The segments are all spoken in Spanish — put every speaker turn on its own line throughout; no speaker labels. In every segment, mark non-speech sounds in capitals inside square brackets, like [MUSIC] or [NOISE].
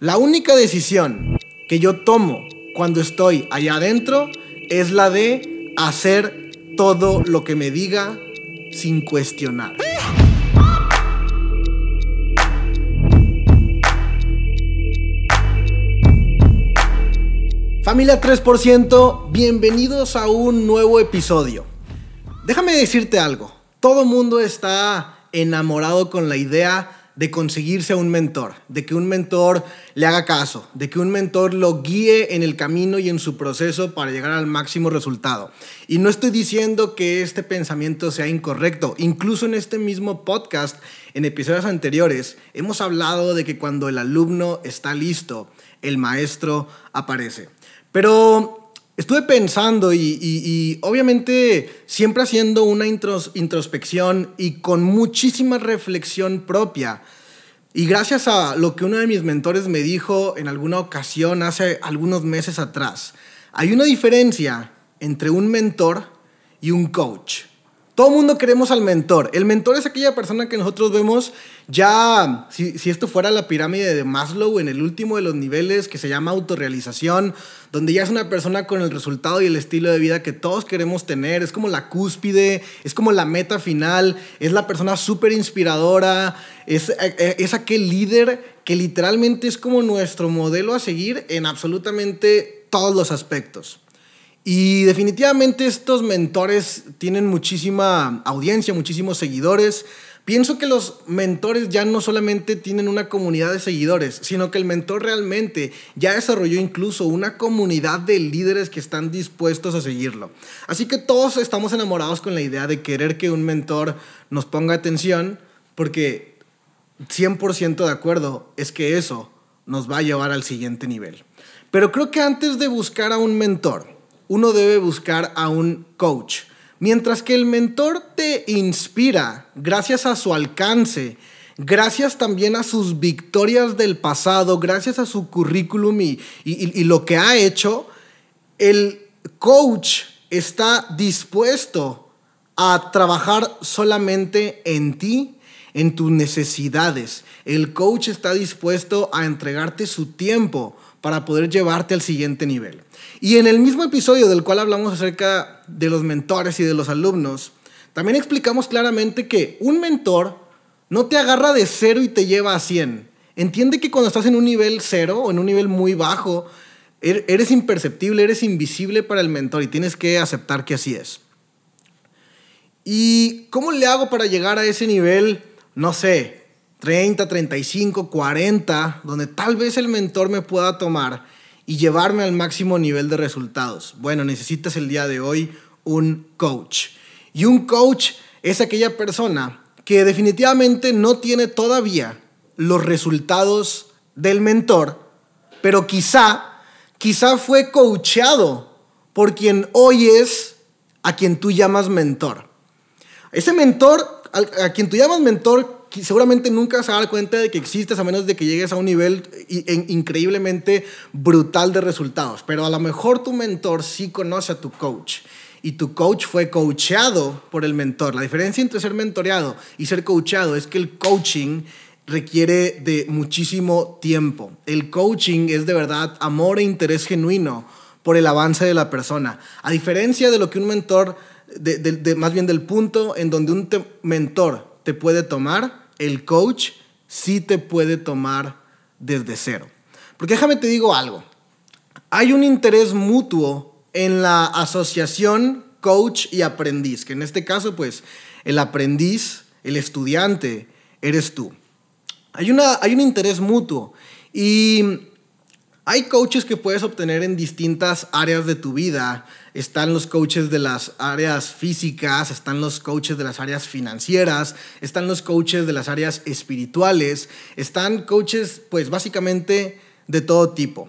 La única decisión que yo tomo cuando estoy allá adentro es la de hacer todo lo que me diga sin cuestionar. Familia 3%, bienvenidos a un nuevo episodio. Déjame decirte algo, todo mundo está enamorado con la idea de conseguirse a un mentor, de que un mentor le haga caso, de que un mentor lo guíe en el camino y en su proceso para llegar al máximo resultado. Y no estoy diciendo que este pensamiento sea incorrecto. Incluso en este mismo podcast, en episodios anteriores, hemos hablado de que cuando el alumno está listo, el maestro aparece. Pero Estuve pensando y, obviamente siempre haciendo una introspección y con muchísima reflexión propia. Y gracias a lo que uno de mis mentores me dijo en alguna ocasión hace algunos meses atrás, hay una diferencia entre un mentor y un coach. Todo mundo queremos al mentor. El mentor es aquella persona que nosotros vemos ya, si, si, esto fuera la pirámide de Maslow, en el último de los niveles que se llama autorrealización, donde ya es una persona con el resultado y el estilo de vida que todos queremos tener. Es como la cúspide, es como la meta final, es la persona súper inspiradora, es, eh, es aquel líder que literalmente es como nuestro modelo a seguir en absolutamente todos los aspectos. Y definitivamente estos mentores tienen muchísima audiencia, muchísimos seguidores. Pienso que los mentores ya no solamente tienen una comunidad de seguidores, sino que el mentor realmente ya desarrolló incluso una comunidad de líderes que están dispuestos a seguirlo. Así que todos estamos enamorados con la idea de querer que un mentor nos ponga atención, porque 100% de acuerdo es que eso nos va a llevar al siguiente nivel. Pero creo que antes de buscar a un mentor, uno debe buscar a un coach. Mientras que el mentor te inspira gracias a su alcance, gracias también a sus victorias del pasado, gracias a su currículum y, lo que ha hecho, el coach está dispuesto a trabajar solamente en ti, en tus necesidades. El coach está dispuesto a entregarte su tiempo para poder llevarte al siguiente nivel. Y en el mismo episodio del cual hablamos acerca de los mentores y de los alumnos, también explicamos claramente que un mentor no te agarra de cero y te lleva a 100. Entiende que cuando estás en un nivel cero o en un nivel muy bajo, er-, eres imperceptible, eres invisible para el mentor y tienes que aceptar que así es. ¿Y cómo le hago para llegar a ese nivel, no sé, 30, 35, 40, donde tal vez el mentor me pueda tomar y llevarme al máximo nivel de resultados? Bueno, necesitas el día de hoy un coach. Y un coach es aquella persona que definitivamente no tiene todavía los resultados del mentor, pero quizá, quizá fue coachado por quien hoy es a quien tú llamas mentor. Ese mentor, a quien tú llamas mentor, seguramente nunca se va a dar cuenta de que existes a menos de que llegues a un nivel increíblemente brutal de resultados. Pero a lo mejor tu mentor sí conoce a tu coach y tu coach fue coachado por el mentor. La diferencia entre ser mentoreado y ser coachado es que el coaching requiere de muchísimo tiempo. El coaching es de verdad amor e interés genuino por el avance de la persona. A diferencia de lo que un mentor, más bien del punto en donde un mentor te puede tomar, el coach sí te puede tomar desde cero. Porque déjame te digo algo. Hay un interés mutuo en la asociación coach y aprendiz, que en este caso, pues, el aprendiz, el estudiante, eres tú. Hay, una, hay un interés mutuo y hay coaches que puedes obtener en distintas áreas de tu vida. Están los coaches de las áreas físicas, están los coaches de las áreas financieras, están los coaches de las áreas espirituales, están coaches pues básicamente de todo tipo.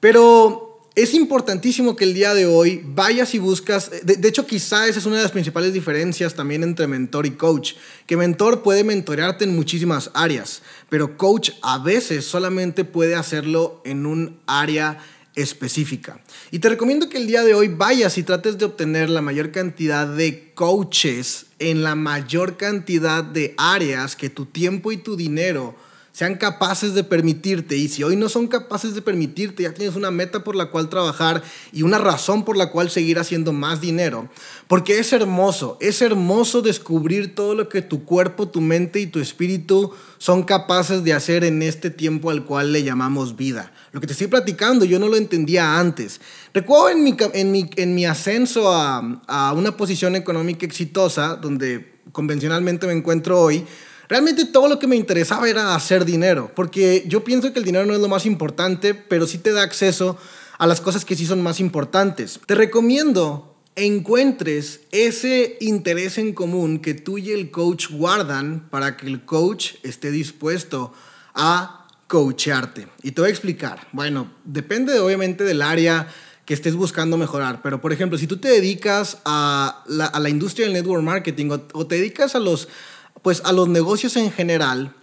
Pero es importantísimo que el día de hoy vayas y buscas, de, hecho quizá esa es una de las principales diferencias también entre mentor y coach, que mentor puede mentorearte en muchísimas áreas, pero coach a veces solamente puede hacerlo en un área específica. Y te recomiendo que el día de hoy vayas y trates de obtener la mayor cantidad de coaches en la mayor cantidad de áreas que tu tiempo y tu dinero sean capaces de permitirte. Y si hoy no son capaces de permitirte, ya tienes una meta por la cual trabajar y una razón por la cual seguir haciendo más dinero. Porque es hermoso, es hermoso descubrir todo lo que tu cuerpo, tu mente y tu espíritu son capaces de hacer en este tiempo al cual le llamamos vida. Lo que te estoy platicando, yo no lo entendía antes. Recuerdo en mi, en mi, en mi ascenso a, a una posición económica exitosa, donde convencionalmente me encuentro hoy, Realmente todo lo que me interesaba era hacer dinero, porque yo pienso que el dinero no es lo más importante, pero sí te da acceso a las cosas que sí son más importantes. Te recomiendo encuentres ese interés en común que tú y el coach guardan para que el coach esté dispuesto a coacharte. Y te voy a explicar. Bueno, depende obviamente del área que estés buscando mejorar, pero por ejemplo, si tú te dedicas a la, industria del network marketing o te dedicas a los pues a los negocios en general,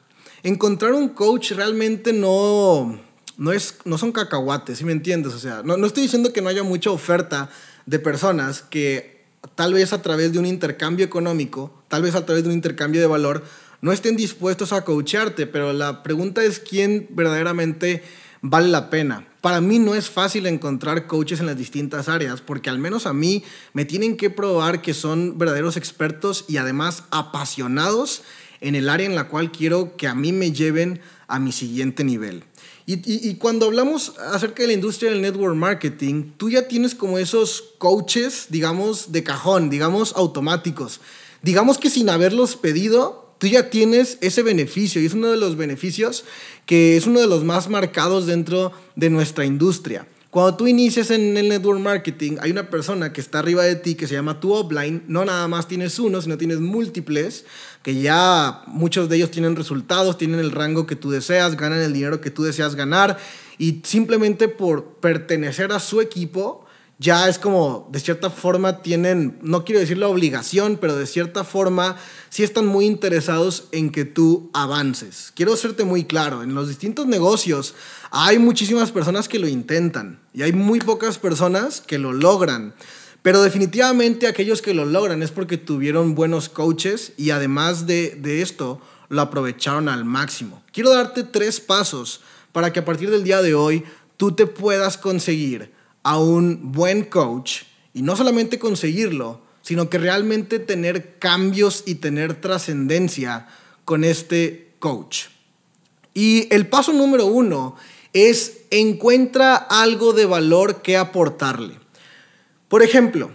encontrar un coach realmente no, no, es, no son cacahuates, ¿sí me entiendes? O sea, no, no estoy diciendo que no haya mucha oferta de personas que tal vez a través de un intercambio económico, tal vez a través de un intercambio de valor, no estén dispuestos a coacharte, pero la pregunta es quién verdaderamente vale la pena. Para mí no es fácil encontrar coaches en las distintas áreas, porque al menos a mí me tienen que probar que son verdaderos expertos y además apasionados en el área en la cual quiero que a mí me lleven a mi siguiente nivel. Y, cuando hablamos acerca de la industria del network marketing, tú ya tienes como esos coaches, digamos, de cajón, digamos, automáticos. Digamos que sin haberlos pedido, tú ya tienes ese beneficio y es uno de los beneficios que es uno de los más marcados dentro de nuestra industria. Cuando tú inicias en el network marketing, hay una persona que está arriba de ti que se llama tu upline. No nada más tienes uno, sino tienes múltiples, que ya muchos de ellos tienen resultados, tienen el rango que tú deseas, ganan el dinero que tú deseas ganar. Y simplemente por pertenecer a su equipo, ya es como, de cierta forma, tienen, no quiero decir la obligación, pero de cierta forma, sí están muy interesados en que tú avances. Quiero hacerte muy claro, en los distintos negocios hay muchísimas personas que lo intentan y hay muy pocas personas que lo logran. Pero definitivamente aquellos que lo logran es porque tuvieron buenos coaches y además de, de esto, lo aprovecharon al máximo. Quiero darte tres pasos para que a partir del día de hoy tú te puedas conseguir a un buen coach y no solamente conseguirlo, sino que realmente tener cambios y tener trascendencia con este coach. Y el paso número uno es encuentra algo de valor que aportarle. Por ejemplo,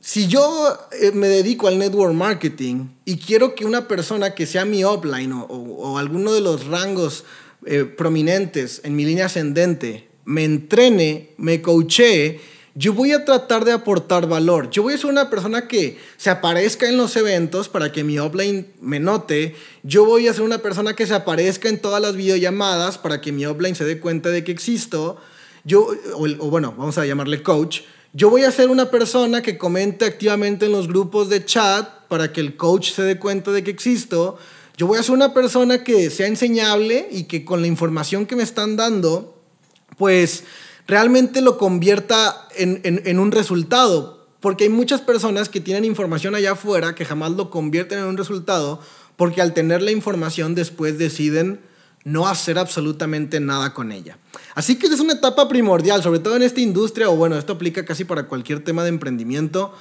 si yo eh, me dedico al network marketing y quiero que una persona que sea mi upline o, alguno de los rangos eh, prominentes en mi línea ascendente me entrene, me coachee, yo voy a tratar de aportar valor. Yo voy a ser una persona que se aparezca en los eventos para que mi offline me note. Yo voy a ser una persona que se aparezca en todas las videollamadas para que mi offline se dé cuenta de que existo. Yo, o, o bueno, vamos a llamarle coach. Yo voy a ser una persona que comente activamente en los grupos de chat para que el coach se dé cuenta de que existo. Yo voy a ser una persona que sea enseñable y que con la información que me están dando pues realmente lo convierta en, un resultado. Porque hay muchas personas que tienen información allá afuera que jamás lo convierten en un resultado porque al tener la información después deciden no hacer absolutamente nada con ella. Así que es una etapa primordial, sobre todo en esta industria, o bueno, esto aplica casi para cualquier tema de emprendimiento.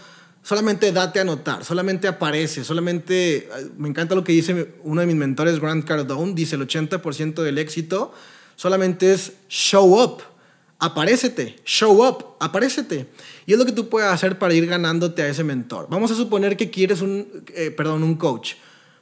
Solamente date a notar, solamente aparece, solamente, me encanta lo que dice uno de mis mentores, Grant Cardone, dice el 80% del éxito Solamente es show up. Aparécete, show up, aparécete. Y es lo que tú puedes hacer para ir ganándote a ese mentor. Vamos a suponer que quieres un, eh, perdón, un coach.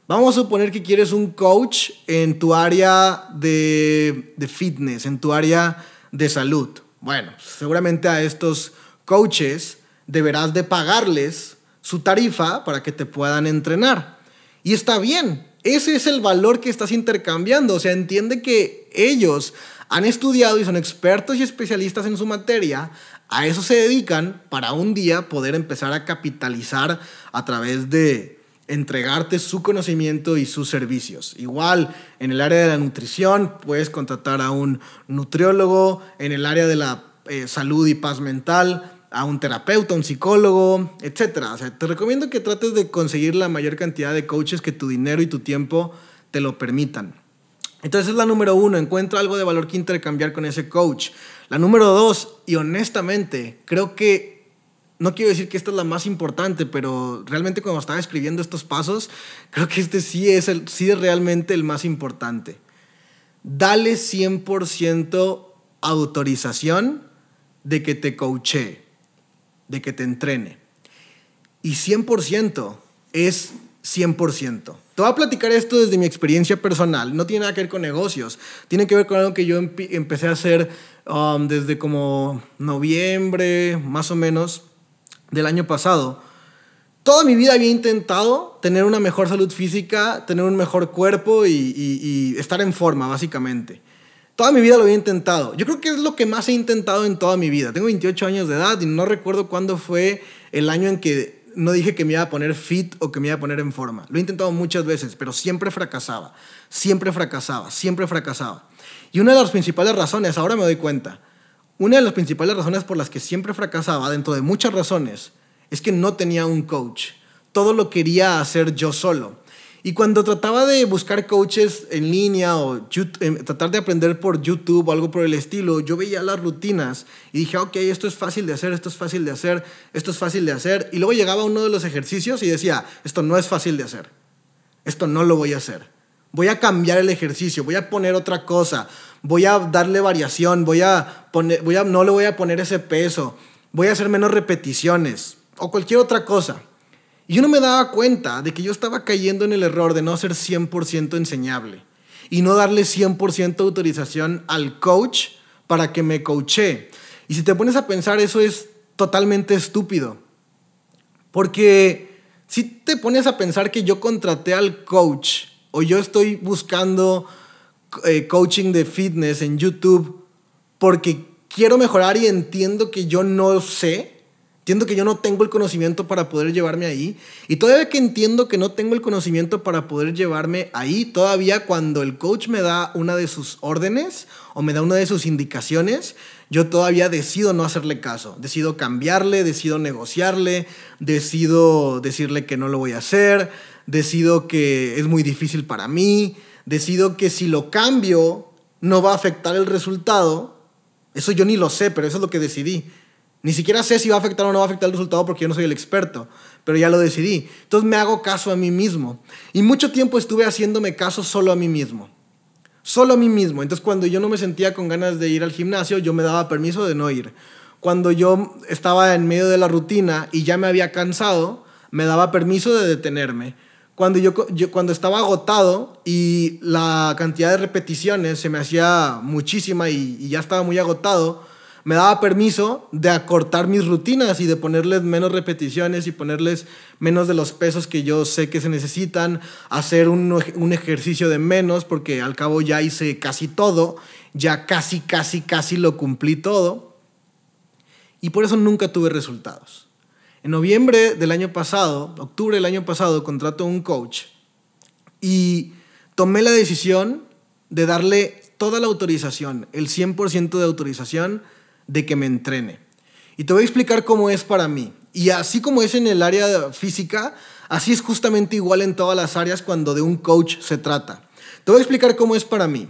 Vamos a suponer que quieres un coach en tu área de, de fitness, en tu área de salud. Bueno, seguramente a estos coaches deberás de pagarles su tarifa para que te puedan entrenar. Y está bien, ese es el valor que estás intercambiando. O sea, entiende que ellos han estudiado y son expertos y especialistas en su materia. A eso se dedican para un día poder empezar a capitalizar a través de entregarte su conocimiento y sus servicios. Igual, en el área de la nutrición, puedes contratar a un nutriólogo, en el área de la eh, salud y paz mental, a un terapeuta, un psicólogo, etc. O sea, te recomiendo que trates de conseguir la mayor cantidad de coaches que tu dinero y tu tiempo te lo permitan. Entonces es la número uno, encuentro algo de valor que intercambiar con ese coach. La número dos, y honestamente, creo que, no quiero decir que esta es la más importante, pero realmente cuando estaba escribiendo estos pasos, creo que este sí es, el, sí es realmente el más importante. Dale 100% autorización de que te coache, de que te entrene. Y 100% es 100%. Te voy a platicar esto desde mi experiencia personal. No tiene nada que ver con negocios. Tiene que ver con algo que yo empecé a hacer um, desde como noviembre, más o menos, del año pasado. Toda mi vida había intentado tener una mejor salud física, tener un mejor cuerpo y estar en forma, básicamente. Toda mi vida lo había intentado. Yo creo que es lo que más he intentado en toda mi vida. Tengo 28 años de edad y no recuerdo cuándo fue el año en que no dije que me iba a poner fit o que me iba a poner en forma. Lo he intentado muchas veces, pero siempre fracasaba. Siempre fracasaba, siempre fracasaba. Y una de las principales razones, ahora me doy cuenta, una de las principales razones por las que siempre fracasaba, dentro de muchas razones, es que no tenía un coach. Todo lo quería hacer yo solo. Y cuando trataba de buscar coaches en línea o em, tratar de aprender por YouTube o algo por el estilo, yo veía las rutinas y dije, ok, esto es fácil de hacer, esto es fácil de hacer, esto es fácil de hacer. Y luego llegaba uno de los ejercicios y decía, esto no es fácil de hacer, esto no lo voy a hacer. Voy a cambiar el ejercicio, voy a poner otra cosa, voy a darle variación, voy a poner, voy a, no le voy a poner ese peso, voy a hacer menos repeticiones o cualquier otra cosa. Y yo no me daba cuenta de que yo estaba cayendo en el error de no ser 100% enseñable y no darle 100% autorización al coach para que me coache. Y si te pones a pensar, eso es totalmente estúpido. Porque si te pones a pensar que yo contraté al coach o yo estoy buscando eh, coaching de fitness en YouTube porque quiero mejorar y entiendo que yo no sé, Entiendo que yo no tengo el conocimiento para poder llevarme ahí. Y todavía que entiendo que no tengo el conocimiento para poder llevarme ahí, todavía cuando el coach me da una de sus órdenes o me da una de sus indicaciones, yo todavía decido no hacerle caso. Decido cambiarle, decido negociarle, decido decirle que no lo voy a hacer, decido que es muy difícil para mí, decido que si lo cambio no va a afectar el resultado. Eso yo ni lo sé, pero eso es lo que decidí. Ni siquiera sé si va a afectar o no va a afectar el resultado porque yo no soy el experto, pero ya lo decidí. Entonces me hago caso a mí mismo. Y mucho tiempo estuve haciéndome caso solo a mí mismo. Solo a mí mismo. Entonces cuando yo no me sentía con ganas de ir al gimnasio, yo me daba permiso de no ir. Cuando yo estaba en medio de la rutina y ya me había cansado, me daba permiso de detenerme. Cuando yo, cuando estaba agotado y la cantidad de repeticiones se me hacía muchísima y ya estaba muy agotado, me daba permiso de acortar mis rutinas y de ponerles menos repeticiones y ponerles menos de los pesos que yo sé que se necesitan, hacer un, un, ejercicio de menos porque al cabo ya hice casi todo, ya casi, casi, casi lo cumplí todo y por eso nunca tuve resultados. En noviembre del año pasado, octubre del año pasado, contrato a un coach y tomé la decisión de darle toda la autorización, el 100% de autorización de que me entrene. Y te voy a explicar cómo es para mí. Y así como es en el área física, así es justamente igual en todas las áreas cuando de un coach se trata. Te voy a explicar cómo es para mí.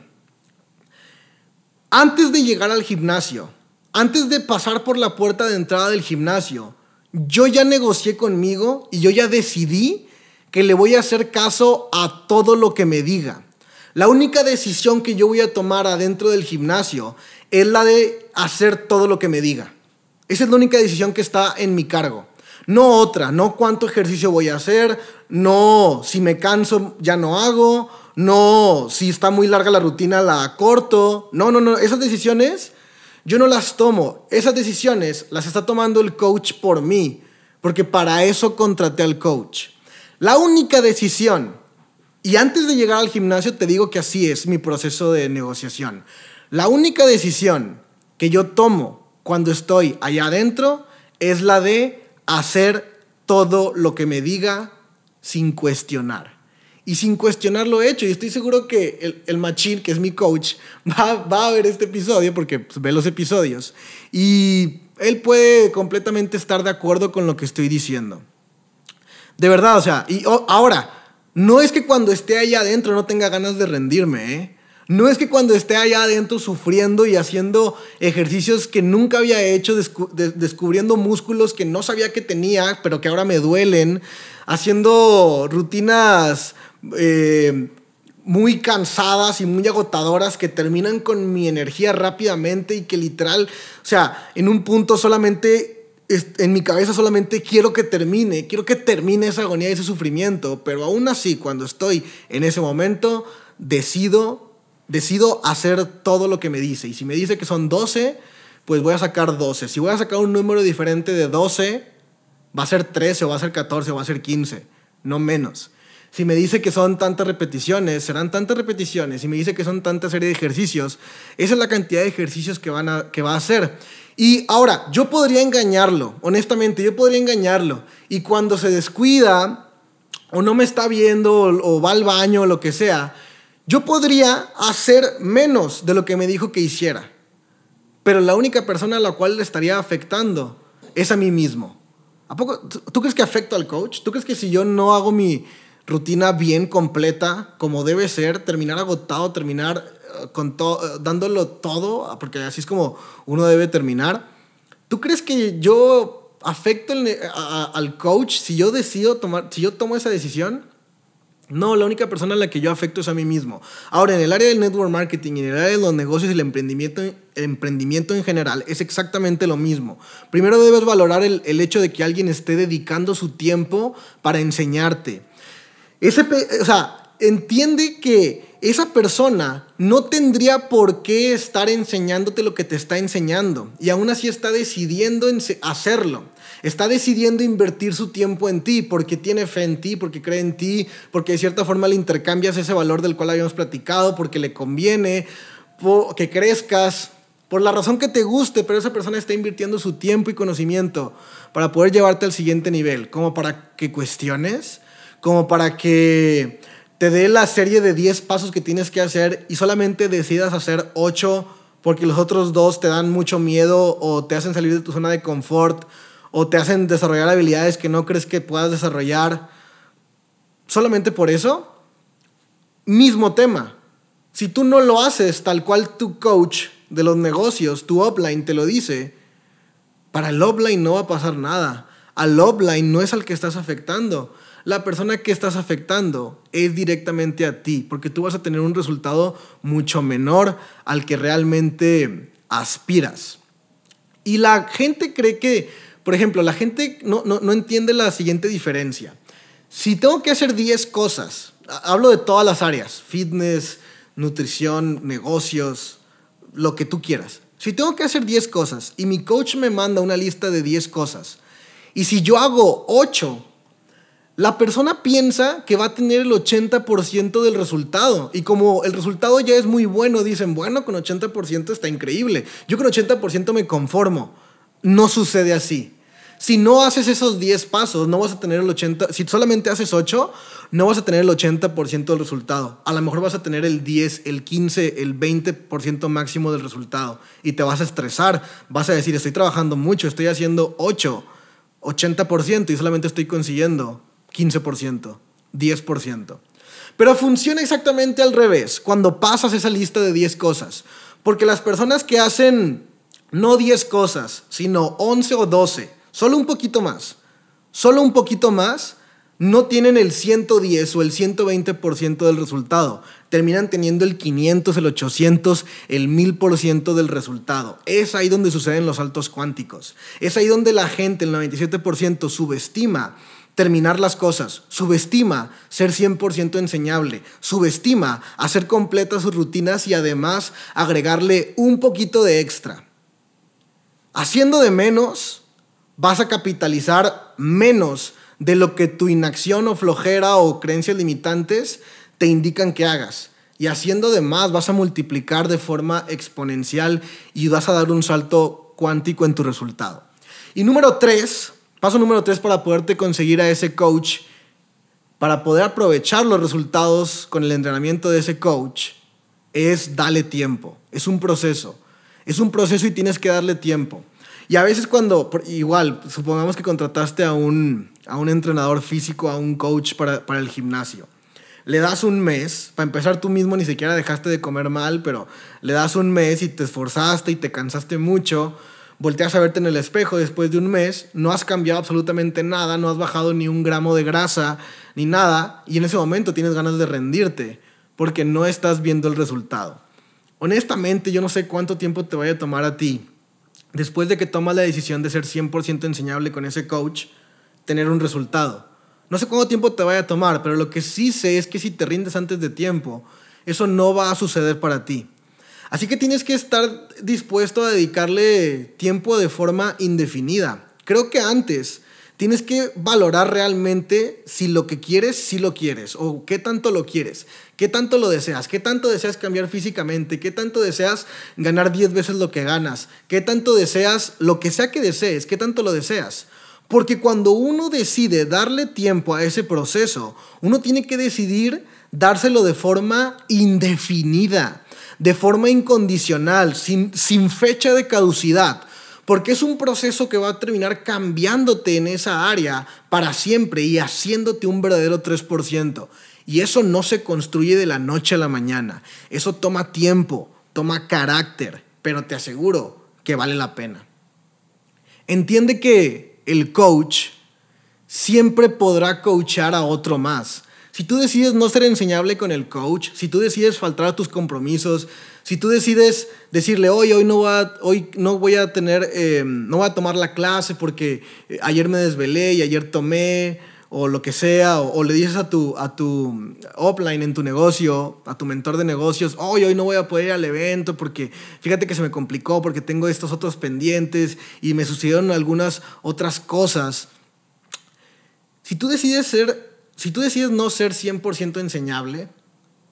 Antes de llegar al gimnasio, antes de pasar por la puerta de entrada del gimnasio, yo ya negocié conmigo y yo ya decidí que le voy a hacer caso a todo lo que me diga. La única decisión que yo voy a tomar adentro del gimnasio es la de hacer todo lo que me diga. Esa es la única decisión que está en mi cargo. No otra, no cuánto ejercicio voy a hacer, no si me canso ya no hago, no si está muy larga la rutina la corto. No, no, no, esas decisiones yo no las tomo. Esas decisiones las está tomando el coach por mí, porque para eso contraté al coach. La única decisión, y antes de llegar al gimnasio te digo que así es mi proceso de negociación. La única decisión que yo tomo cuando estoy allá adentro es la de hacer todo lo que me diga sin cuestionar. Y sin cuestionar lo he hecho. Y estoy seguro que el, el machín, que es mi coach, [LAUGHS] va, va a ver este episodio porque pues, ve los episodios. Y él puede completamente estar de acuerdo con lo que estoy diciendo. De verdad, o sea, y ahora, no es que cuando esté allá adentro no tenga ganas de rendirme, ¿eh? No es que cuando esté allá adentro sufriendo y haciendo ejercicios que nunca había hecho, descubriendo músculos que no sabía que tenía, pero que ahora me duelen, haciendo rutinas eh, muy cansadas y muy agotadoras que terminan con mi energía rápidamente y que literal, o sea, en un punto solamente en mi cabeza solamente quiero que termine, quiero que termine esa agonía y ese sufrimiento, pero aún así cuando estoy en ese momento decido decido hacer todo lo que me dice y si me dice que son 12, pues voy a sacar 12. Si voy a sacar un número diferente de 12, va a ser 13 o va a ser 14 o va a ser 15, no menos. Si me dice que son tantas repeticiones, serán tantas repeticiones. Si me dice que son tantas serie de ejercicios, esa es la cantidad de ejercicios que, van a, que va a hacer. Y ahora, yo podría engañarlo, honestamente, yo podría engañarlo. Y cuando se descuida, o no me está viendo, o, va al baño, o lo que sea, yo podría hacer menos de lo que me dijo que hiciera. Pero la única persona a la cual le estaría afectando es a mí mismo. ¿A poco, ¿Tú crees que afecto al coach? ¿Tú crees que si yo no hago mi, rutina bien completa, como debe ser, terminar agotado, terminar eh, con todo, dándolo todo, porque así es como uno debe terminar. ¿Tú crees que yo afecto al coach si yo decido tomar, si yo tomo esa decisión? No, la única persona a la que yo afecto es a mí mismo. Ahora, en el área del network marketing, en el área de los negocios y el emprendimiento, el emprendimiento en general, es exactamente lo mismo. Primero debes valorar el, el hecho de que alguien esté dedicando su tiempo para enseñarte ese, o sea, entiende que esa persona no tendría por qué estar enseñándote lo que te está enseñando y aún así está decidiendo hacerlo. Está decidiendo invertir su tiempo en ti porque tiene fe en ti, porque cree en ti, porque de cierta forma le intercambias ese valor del cual habíamos platicado, porque le conviene que crezcas, por la razón que te guste, pero esa persona está invirtiendo su tiempo y conocimiento para poder llevarte al siguiente nivel, como para que cuestiones como para que te dé la serie de 10 pasos que tienes que hacer y solamente decidas hacer 8 porque los otros dos te dan mucho miedo o te hacen salir de tu zona de confort o te hacen desarrollar habilidades que no crees que puedas desarrollar. Solamente por eso, mismo tema. Si tú no lo haces tal cual tu coach de los negocios, tu upline te lo dice, para el upline no va a pasar nada. Al upline no es al que estás afectando la persona que estás afectando es directamente a ti, porque tú vas a tener un resultado mucho menor al que realmente aspiras. Y la gente cree que, por ejemplo, la gente no, no, entiende la siguiente diferencia. Si tengo que hacer 10 cosas, hablo de todas las áreas, fitness, nutrición, negocios, lo que tú quieras. Si tengo que hacer 10 cosas y mi coach me manda una lista de 10 cosas, y si yo hago 8, la persona piensa que va a tener el 80% del resultado. Y como el resultado ya es muy bueno, dicen, bueno, con 80% está increíble. Yo con 80% me conformo. No sucede así. Si no haces esos 10 pasos, no vas a tener el 80%. Si solamente haces 8, no vas a tener el 80% del resultado. A lo mejor vas a tener el 10, el 15, el 20% máximo del resultado. Y te vas a estresar. Vas a decir, estoy trabajando mucho, estoy haciendo 8, 80% y solamente estoy consiguiendo 15%, 10%. Pero funciona exactamente al revés cuando pasas esa lista de 10 cosas. Porque las personas que hacen no 10 cosas, sino 11 o 12, solo un poquito más, solo un poquito más, no tienen el 110 o el 120% del resultado. Terminan teniendo el 500, el 800, el 1000% del resultado. Es ahí donde suceden los saltos cuánticos. Es ahí donde la gente, el 97%, subestima terminar las cosas, subestima ser 100% enseñable, subestima hacer completas sus rutinas y además agregarle un poquito de extra. Haciendo de menos, vas a capitalizar menos de lo que tu inacción o flojera o creencias limitantes te indican que hagas. Y haciendo de más, vas a multiplicar de forma exponencial y vas a dar un salto cuántico en tu resultado. Y número tres, Paso número tres para poderte conseguir a ese coach, para poder aprovechar los resultados con el entrenamiento de ese coach, es darle tiempo. Es un proceso. Es un proceso y tienes que darle tiempo. Y a veces cuando, igual, supongamos que contrataste a un, a un entrenador físico, a un coach para, para el gimnasio. le das un mes, para empezar tú mismo ni siquiera dejaste de comer mal, pero le das un mes y te esforzaste y te cansaste mucho, volteas a verte en el espejo después de un mes, no has cambiado absolutamente nada, no has bajado ni un gramo de grasa ni nada, y en ese momento tienes ganas de rendirte porque no estás viendo el resultado. Honestamente, yo no sé cuánto tiempo te vaya a tomar a ti, después de que tomas la decisión de ser 100% enseñable con ese coach, tener un resultado. No sé cuánto tiempo te vaya a tomar, pero lo que sí sé es que si te rindes antes de tiempo, eso no va a suceder para ti. Así que tienes que estar dispuesto a dedicarle tiempo de forma indefinida. Creo que antes tienes que valorar realmente si lo que quieres, si lo quieres, o qué tanto lo quieres, qué tanto lo deseas, qué tanto deseas cambiar físicamente, qué tanto deseas ganar 10 veces lo que ganas, qué tanto deseas lo que sea que desees, qué tanto lo deseas. Porque cuando uno decide darle tiempo a ese proceso, uno tiene que decidir dárselo de forma indefinida de forma incondicional, sin, sin fecha de caducidad, porque es un proceso que va a terminar cambiándote en esa área para siempre y haciéndote un verdadero 3%. Y eso no se construye de la noche a la mañana, eso toma tiempo, toma carácter, pero te aseguro que vale la pena. Entiende que el coach siempre podrá coachar a otro más. Si tú decides no ser enseñable con el coach, si tú decides faltar a tus compromisos, si tú decides decirle, hoy, hoy, no, voy a, hoy no voy a tener, eh, no voy a tomar la clase porque eh, ayer me desvelé y ayer tomé, o lo que sea, o, le dices a tu, a tu offline en tu negocio, a tu mentor de negocios, hoy, hoy no voy a poder ir al evento porque fíjate que se me complicó, porque tengo estos otros pendientes y me sucedieron algunas otras cosas. Si tú decides ser si tú decides no ser 100% enseñable,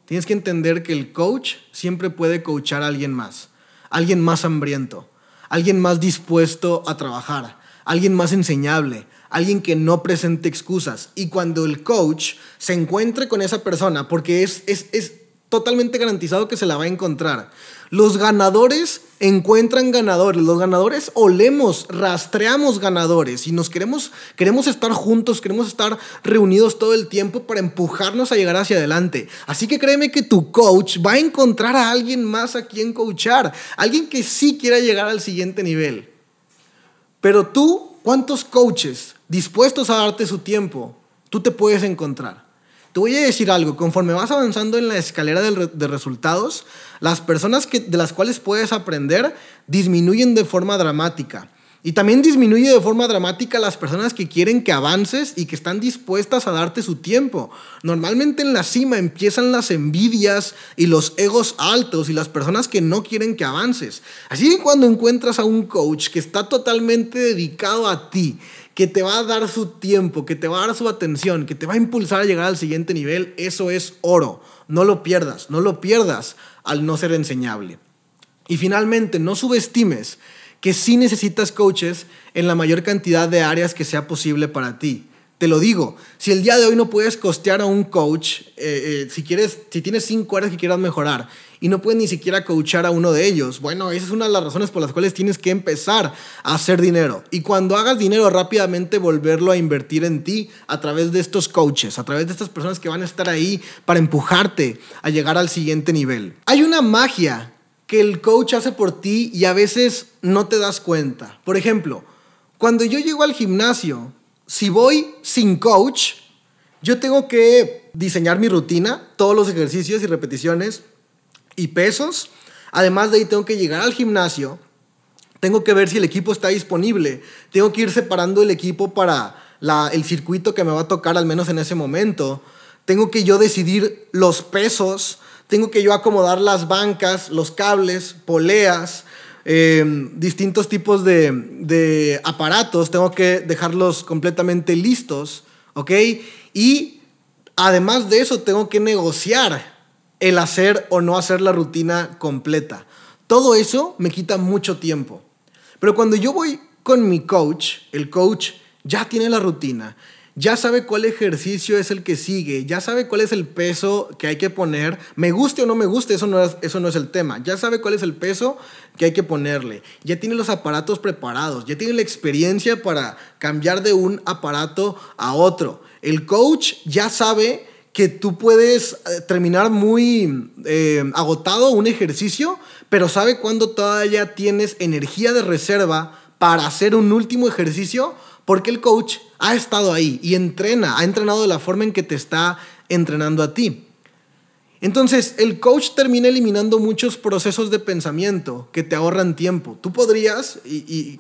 tienes que entender que el coach siempre puede coachar a alguien más, alguien más hambriento, alguien más dispuesto a trabajar, alguien más enseñable, alguien que no presente excusas. Y cuando el coach se encuentre con esa persona, porque es, es, es totalmente garantizado que se la va a encontrar. Los ganadores encuentran ganadores, los ganadores olemos, rastreamos ganadores y nos queremos, queremos estar juntos, queremos estar reunidos todo el tiempo para empujarnos a llegar hacia adelante. Así que créeme que tu coach va a encontrar a alguien más a quien coachar, alguien que sí quiera llegar al siguiente nivel. Pero tú, ¿cuántos coaches dispuestos a darte su tiempo, tú te puedes encontrar? Te voy a decir algo, conforme vas avanzando en la escalera de, resultados, las personas que, de las cuales puedes aprender disminuyen de forma dramática. Y también disminuye de forma dramática las personas que quieren que avances y que están dispuestas a darte su tiempo. Normalmente en la cima empiezan las envidias y los egos altos y las personas que no quieren que avances. Así que cuando encuentras a un coach que está totalmente dedicado a ti, que te va a dar su tiempo, que te va a dar su atención, que te va a impulsar a llegar al siguiente nivel, eso es oro. No lo pierdas, no lo pierdas al no ser enseñable. Y finalmente, no subestimes que sí necesitas coaches en la mayor cantidad de áreas que sea posible para ti. Te lo digo, si el día de hoy no puedes costear a un coach, eh, eh, si, quieres, si tienes cinco áreas que quieras mejorar y no puedes ni siquiera coachar a uno de ellos, bueno, esa es una de las razones por las cuales tienes que empezar a hacer dinero. Y cuando hagas dinero, rápidamente volverlo a invertir en ti a través de estos coaches, a través de estas personas que van a estar ahí para empujarte a llegar al siguiente nivel. Hay una magia que el coach hace por ti y a veces no te das cuenta. Por ejemplo, cuando yo llego al gimnasio, si voy sin coach, yo tengo que diseñar mi rutina, todos los ejercicios y repeticiones y pesos. Además de ahí tengo que llegar al gimnasio, tengo que ver si el equipo está disponible, tengo que ir separando el equipo para el circuito que me va a tocar al menos en ese momento. Tengo que yo decidir los pesos, tengo que yo acomodar las bancas, los cables, poleas, eh, distintos tipos de, aparatos, tengo que dejarlos completamente listos, ¿ok? Y además de eso, tengo que negociar el hacer o no hacer la rutina completa. Todo eso me quita mucho tiempo. Pero cuando yo voy con mi coach, el coach ya tiene la rutina, ya sabe cuál ejercicio es el que sigue, ya sabe cuál es el peso que hay que poner, me guste o no me guste, eso no es, eso no es el tema, ya sabe cuál es el peso que hay que ponerle, ya tiene los aparatos preparados, ya tiene la experiencia para cambiar de un aparato a otro. El coach ya sabe que tú puedes eh, terminar muy eh, agotado un ejercicio, pero sabe cuándo todavía tienes energía de reserva para hacer un último ejercicio, porque el coach ha estado ahí y entrena, ha entrenado de la forma en que te está entrenando a ti. Entonces, el coach termina eliminando muchos procesos de pensamiento que te ahorran tiempo. Tú podrías, y,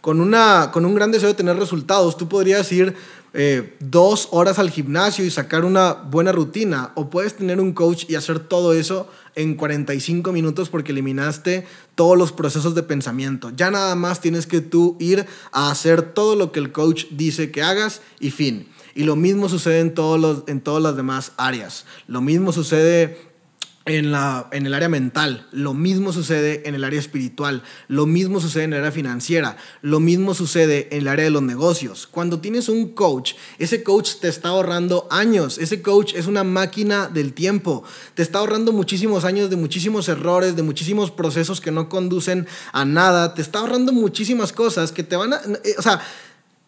con, una, con un gran deseo de tener resultados, tú podrías ir eh, dos horas al gimnasio y sacar una buena rutina, o puedes tener un coach y hacer todo eso en 45 minutos porque eliminaste todos los procesos de pensamiento. Ya nada más tienes que tú ir a hacer todo lo que el coach dice que hagas y fin. Y lo mismo sucede en, todos los, en todas las demás áreas. Lo mismo sucede en, la, en el área mental, lo mismo sucede en el área espiritual, lo mismo sucede en el área financiera, lo mismo sucede en el área de los negocios. Cuando tienes un coach, ese coach te está ahorrando años, ese coach es una máquina del tiempo, te está ahorrando muchísimos años de muchísimos errores, de muchísimos procesos que no conducen a nada, te está ahorrando muchísimas cosas que te van a... Eh, o sea,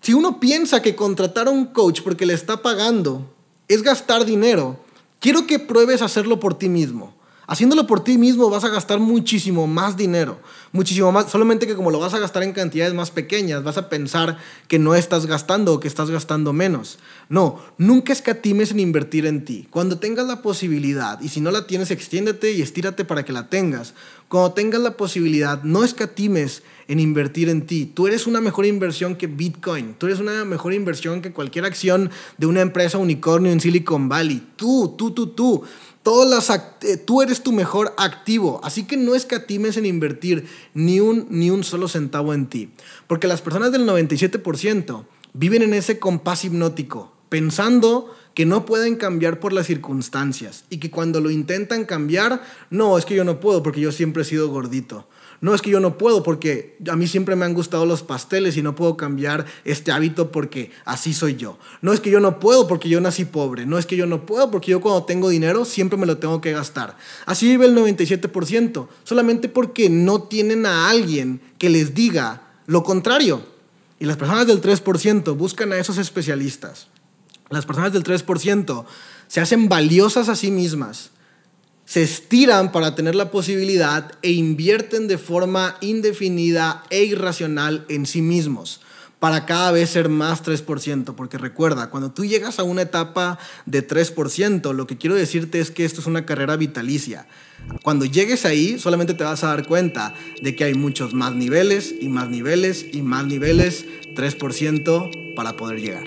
si uno piensa que contratar a un coach porque le está pagando es gastar dinero, quiero que pruebes hacerlo por ti mismo. Haciéndolo por ti mismo vas a gastar muchísimo más dinero, muchísimo más, solamente que como lo vas a gastar en cantidades más pequeñas, vas a pensar que no estás gastando o que estás gastando menos. No, nunca escatimes en invertir en ti. Cuando tengas la posibilidad, y si no la tienes, extiéndete y estírate para que la tengas. Cuando tengas la posibilidad, no escatimes en invertir en ti. Tú eres una mejor inversión que Bitcoin. Tú eres una mejor inversión que cualquier acción de una empresa unicornio en Silicon Valley. Tú, tú, tú, tú. Todas las eh, tú eres tu mejor activo, así que no escatimes en invertir ni un, ni un solo centavo en ti, porque las personas del 97% viven en ese compás hipnótico, pensando que no pueden cambiar por las circunstancias y que cuando lo intentan cambiar, no, es que yo no puedo porque yo siempre he sido gordito. No es que yo no puedo porque a mí siempre me han gustado los pasteles y no puedo cambiar este hábito porque así soy yo. No es que yo no puedo porque yo nací pobre. No es que yo no puedo porque yo cuando tengo dinero siempre me lo tengo que gastar. Así vive el 97%, solamente porque no tienen a alguien que les diga lo contrario. Y las personas del 3% buscan a esos especialistas. Las personas del 3% se hacen valiosas a sí mismas se estiran para tener la posibilidad e invierten de forma indefinida e irracional en sí mismos para cada vez ser más 3%, porque recuerda, cuando tú llegas a una etapa de 3%, lo que quiero decirte es que esto es una carrera vitalicia. Cuando llegues ahí, solamente te vas a dar cuenta de que hay muchos más niveles y más niveles y más niveles, 3% para poder llegar.